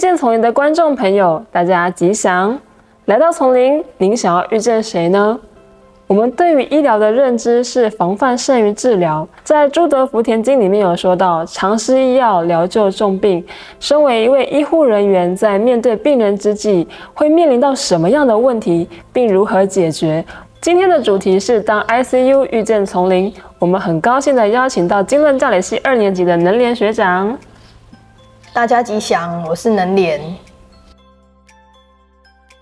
遇见丛林的观众朋友，大家吉祥！来到丛林，您想要遇见谁呢？我们对于医疗的认知是防范胜于治疗，在《朱德福田经》里面有说到，常施医药，疗救重病。身为一位医护人员，在面对病人之际，会面临到什么样的问题，并如何解决？今天的主题是当 ICU 遇见丛林。我们很高兴地邀请到经论教理系二年级的能联学长。大家吉祥，我是能联。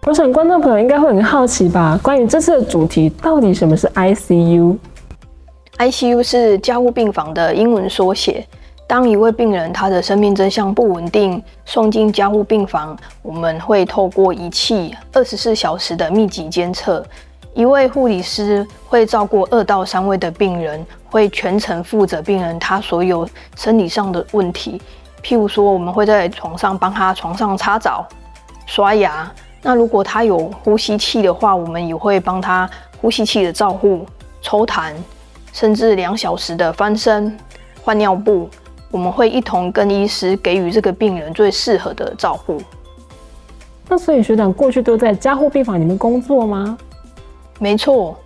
我想观众朋友应该会很好奇吧？关于这次的主题，到底什么是 ICU？ICU 是加护病房的英文缩写。当一位病人他的生命真相不稳定，送进加护病房，我们会透过仪器二十四小时的密集监测。一位护理师会照顾二到三位的病人，会全程负责病人他所有生理上的问题。譬如说，我们会在床上帮他床上擦澡、刷牙。那如果他有呼吸器的话，我们也会帮他呼吸器的照护、抽痰，甚至两小时的翻身、换尿布，我们会一同跟医师给予这个病人最适合的照护。那所以学长过去都在加护病房里面工作吗？没错。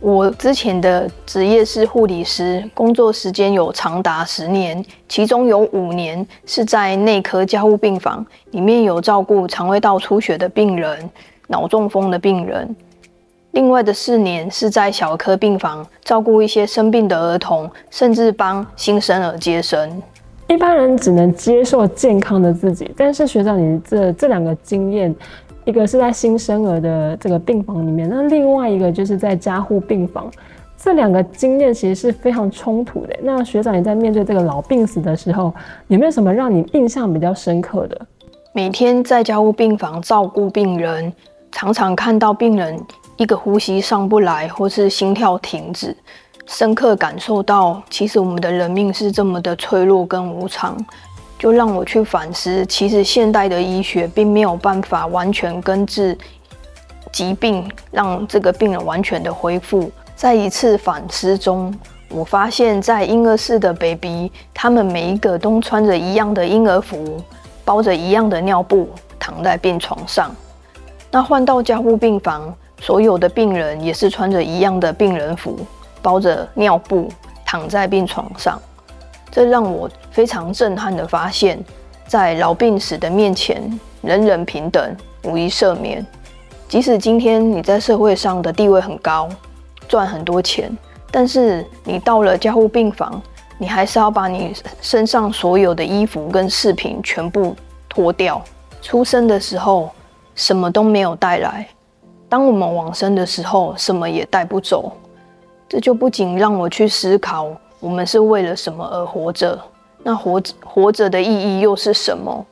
我之前的职业是护理师，工作时间有长达十年，其中有五年是在内科加护病房，里面有照顾肠胃道出血的病人、脑中风的病人。另外的四年是在小科病房照顾一些生病的儿童，甚至帮新生儿接生。一般人只能接受健康的自己，但是学长，你这这两个经验。一个是在新生儿的这个病房里面，那另外一个就是在加护病房，这两个经验其实是非常冲突的。那学长，你在面对这个老病死的时候，有没有什么让你印象比较深刻的？每天在家护病房照顾病人，常常看到病人一个呼吸上不来，或是心跳停止，深刻感受到，其实我们的人命是这么的脆弱跟无常。就让我去反思，其实现代的医学并没有办法完全根治疾病，让这个病人完全的恢复。在一次反思中，我发现，在婴儿室的 baby，他们每一个都穿着一样的婴儿服，包着一样的尿布，躺在病床上。那换到加护病房，所有的病人也是穿着一样的病人服，包着尿布，躺在病床上。这让我非常震撼的发现，在老病死的面前，人人平等，无一赦免。即使今天你在社会上的地位很高，赚很多钱，但是你到了加护病房，你还是要把你身上所有的衣服跟饰品全部脱掉。出生的时候什么都没有带来，当我们往生的时候，什么也带不走。这就不仅让我去思考。我们是为了什么而活着？那活着活着的意义又是什么？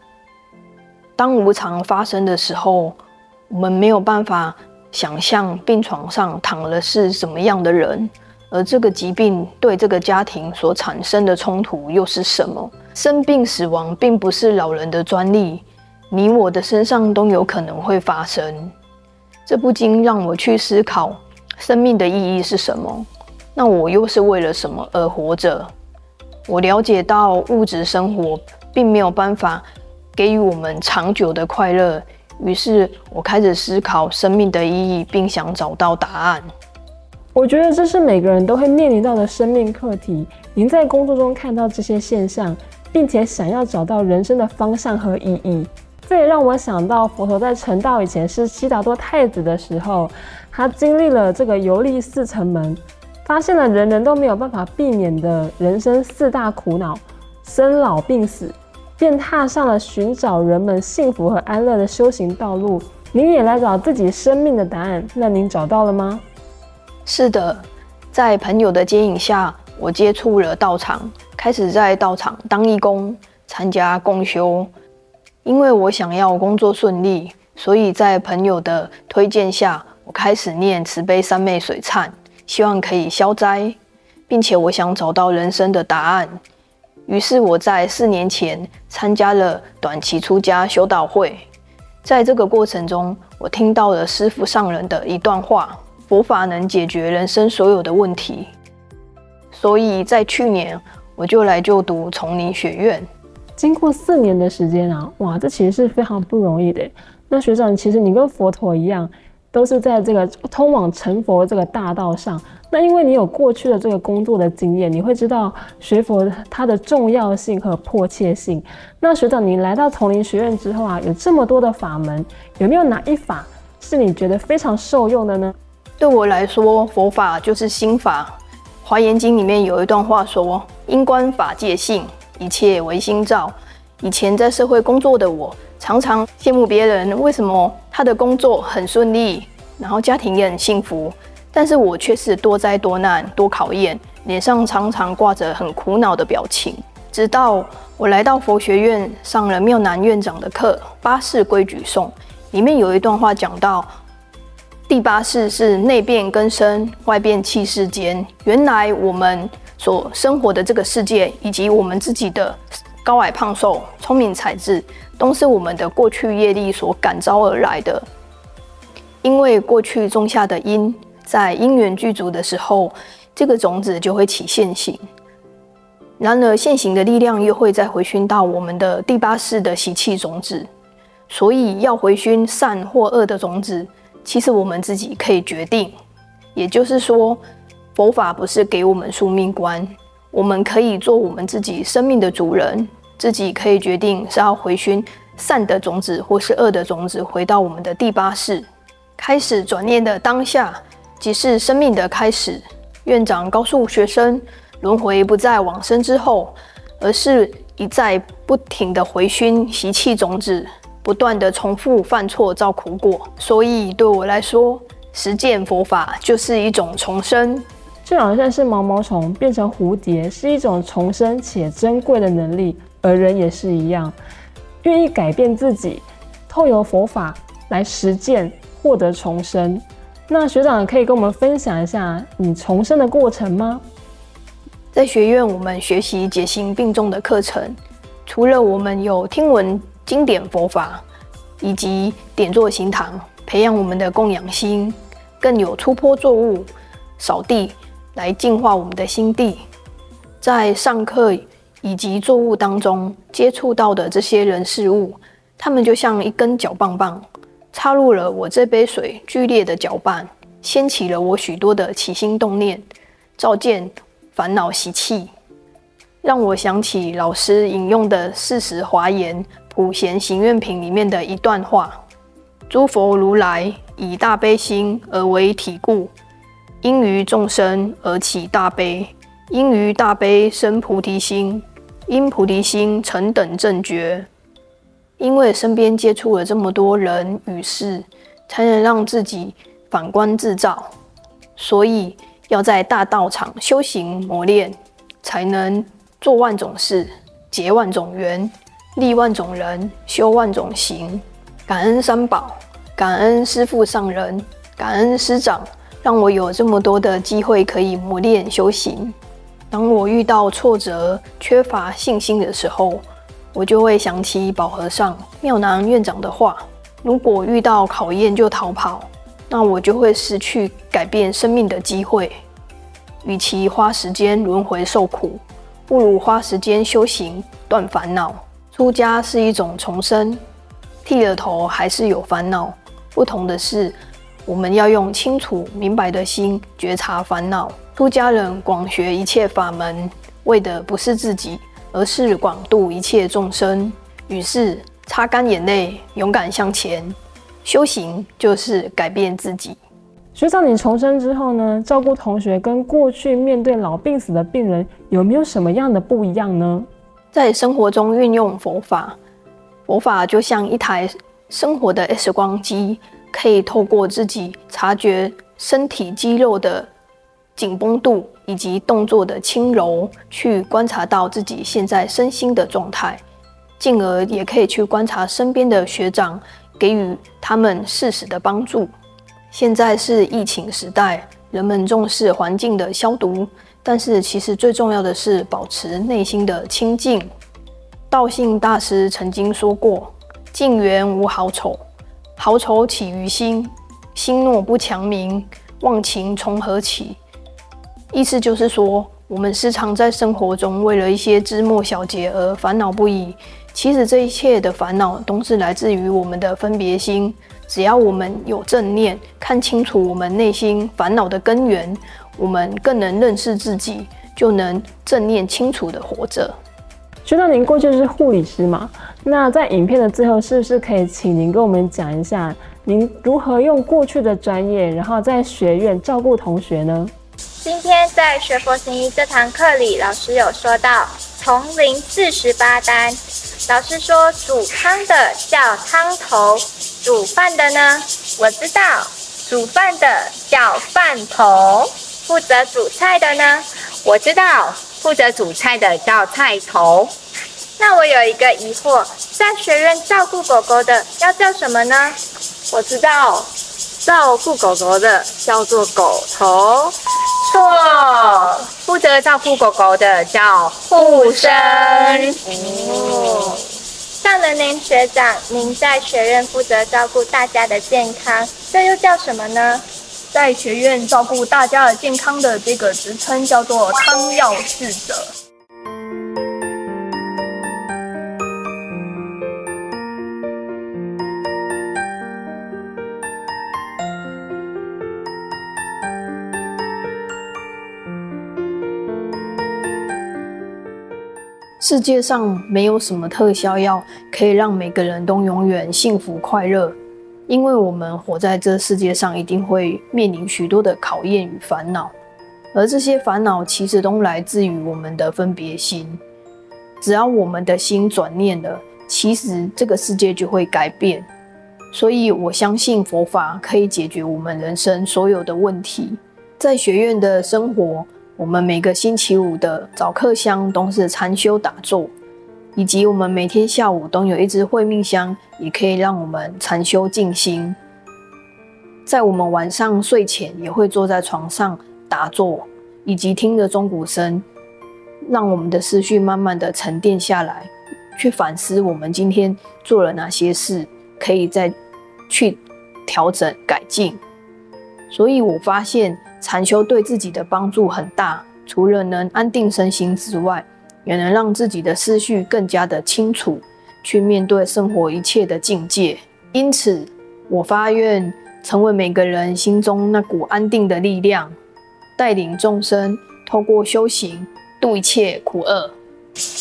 当无常发生的时候，我们没有办法想象病床上躺了是什么样的人，而这个疾病对这个家庭所产生的冲突又是什么？生病死亡并不是老人的专利，你我的身上都有可能会发生。这不禁让我去思考，生命的意义是什么？那我又是为了什么而活着？我了解到物质生活并没有办法给予我们长久的快乐，于是我开始思考生命的意义，并想找到答案。我觉得这是每个人都会面临到的生命课题。您在工作中看到这些现象，并且想要找到人生的方向和意义，这也让我想到佛陀在成道以前是悉达多太子的时候，他经历了这个游历四城门。发现了人人都没有办法避免的人生四大苦恼：生老病死，便踏上了寻找人们幸福和安乐的修行道路。您也来找自己生命的答案，那您找到了吗？是的，在朋友的接引下，我接触了道场，开始在道场当义工，参加共修。因为我想要工作顺利，所以在朋友的推荐下，我开始念慈悲三昧水忏。希望可以消灾，并且我想找到人生的答案。于是我在四年前参加了短期出家修道会。在这个过程中，我听到了师父上人的一段话：佛法能解决人生所有的问题。所以在去年，我就来就读丛林学院。经过四年的时间啊，哇，这其实是非常不容易的。那学长，其实你跟佛陀一样，都是在这个通往成佛这个大道上。那因为你有过去的这个工作的经验，你会知道学佛它的重要性和迫切性。那学长，你来到丛林学院之后啊，有这么多的法门，有没有哪一法是你觉得非常受用的呢？对我来说，佛法就是心法。华严经里面有一段话说：“因观法界性。”一切唯心造。以前在社会工作的我，常常羡慕别人为什么他的工作很顺利，然后家庭也很幸福，但是我却是多灾多难、多考验，脸上常常挂着很苦恼的表情。直到我来到佛学院上了妙南院长的课《八世规矩颂》，里面有一段话讲到：第八世是内变根生，外变气世间。原来我们。所生活的这个世界，以及我们自己的高矮胖瘦、聪明才智，都是我们的过去业力所感召而来的。因为过去种下的因，在因缘具足的时候，这个种子就会起现行。然而现行的力量又会再回熏到我们的第八世的习气种子。所以要回熏善或恶的种子，其实我们自己可以决定。也就是说。佛法不是给我们宿命观，我们可以做我们自己生命的主人，自己可以决定是要回熏善的种子，或是恶的种子，回到我们的第八世，开始转念的当下，即是生命的开始。院长告诉学生，轮回不在往生之后，而是一再不停的回熏习气种子，不断的重复犯错造苦果。所以对我来说，实践佛法就是一种重生。就好像是毛毛虫变成蝴蝶，是一种重生且珍贵的能力，而人也是一样，愿意改变自己，透由佛法来实践，获得重生。那学长可以跟我们分享一下你重生的过程吗？在学院，我们学习解行并重的课程，除了我们有听闻经典佛法，以及点坐行堂，培养我们的供养心，更有出坡作物、扫地。来净化我们的心地，在上课以及作物当中接触到的这些人事物，他们就像一根搅棒棒，插入了我这杯水，剧烈的搅拌，掀起了我许多的起心动念，照见烦恼习气，让我想起老师引用的《四时华严普贤行愿品》里面的一段话：诸佛如来以大悲心而为体故。因于众生而起大悲，因于大悲生菩提心，因菩提心成等正觉。因为身边接触了这么多人与事，才能让自己反观自照，所以要在大道场修行磨练，才能做万种事，结万种缘，利万种人，修万种行。感恩三宝，感恩师父上人，感恩师长。让我有这么多的机会可以磨练修行。当我遇到挫折、缺乏信心的时候，我就会想起宝和尚妙南院长的话：如果遇到考验就逃跑，那我就会失去改变生命的机会。与其花时间轮回受苦，不如花时间修行断烦恼。出家是一种重生，剃了头还是有烦恼，不同的是。我们要用清楚明白的心觉察烦恼。出家人广学一切法门，为的不是自己，而是广度一切众生。于是擦干眼泪，勇敢向前。修行就是改变自己。学长，你重生之后呢？照顾同学跟过去面对老病死的病人，有没有什么样的不一样呢？在生活中运用佛法，佛法就像一台生活的 X 光机。可以透过自己察觉身体肌肉的紧绷度以及动作的轻柔，去观察到自己现在身心的状态，进而也可以去观察身边的学长，给予他们适时的帮助。现在是疫情时代，人们重视环境的消毒，但是其实最重要的是保持内心的清净。道信大师曾经说过：“静缘无好丑。”好丑起于心，心若不强明，忘情从何起？意思就是说，我们时常在生活中为了一些枝末小节而烦恼不已。其实这一切的烦恼都是来自于我们的分别心。只要我们有正念，看清楚我们内心烦恼的根源，我们更能认识自己，就能正念清楚的活着。知道您过去是护理师嘛？那在影片的最后，是不是可以请您跟我们讲一下，您如何用过去的专业，然后在学院照顾同学呢？今天在学佛行医这堂课里，老师有说到丛林四十八单。老师说煮汤的叫汤头，煮饭的呢？我知道，煮饭的叫饭头。负责煮菜的呢？我知道，负责煮菜的叫菜头。那我有一个疑惑，在学院照顾狗狗的要叫什么呢？我知道，照顾狗狗的叫做狗头。错，负责照顾狗狗的叫护生。哦，上了林学长，您在学院负责照顾大家的健康，这又叫什么呢？在学院照顾大家的健康的这个职称叫做汤药侍者。世界上没有什么特效药可以让每个人都永远幸福快乐，因为我们活在这世界上，一定会面临许多的考验与烦恼，而这些烦恼其实都来自于我们的分别心。只要我们的心转念了，其实这个世界就会改变。所以我相信佛法可以解决我们人生所有的问题。在学院的生活。我们每个星期五的早课香都是禅修打坐，以及我们每天下午都有一支慧命香，也可以让我们禅修静心。在我们晚上睡前也会坐在床上打坐，以及听着钟鼓声，让我们的思绪慢慢的沉淀下来，去反思我们今天做了哪些事，可以再去调整改进。所以我发现。禅修对自己的帮助很大，除了能安定身心之外，也能让自己的思绪更加的清楚，去面对生活一切的境界。因此，我发愿成为每个人心中那股安定的力量，带领众生透过修行度一切苦厄。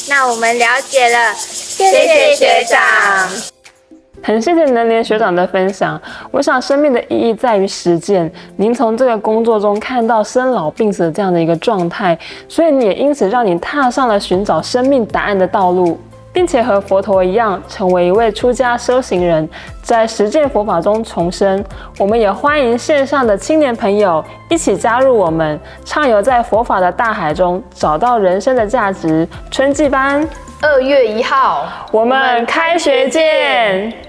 那我们了解了，谢谢学长。很谢谢能连学长的分享。我想生命的意义在于实践。您从这个工作中看到生老病死的这样的一个状态，所以你也因此让你踏上了寻找生命答案的道路，并且和佛陀一样，成为一位出家修行人，在实践佛法中重生。我们也欢迎线上的青年朋友一起加入我们，畅游在佛法的大海中，找到人生的价值。春季班，二月一号，我们开学见。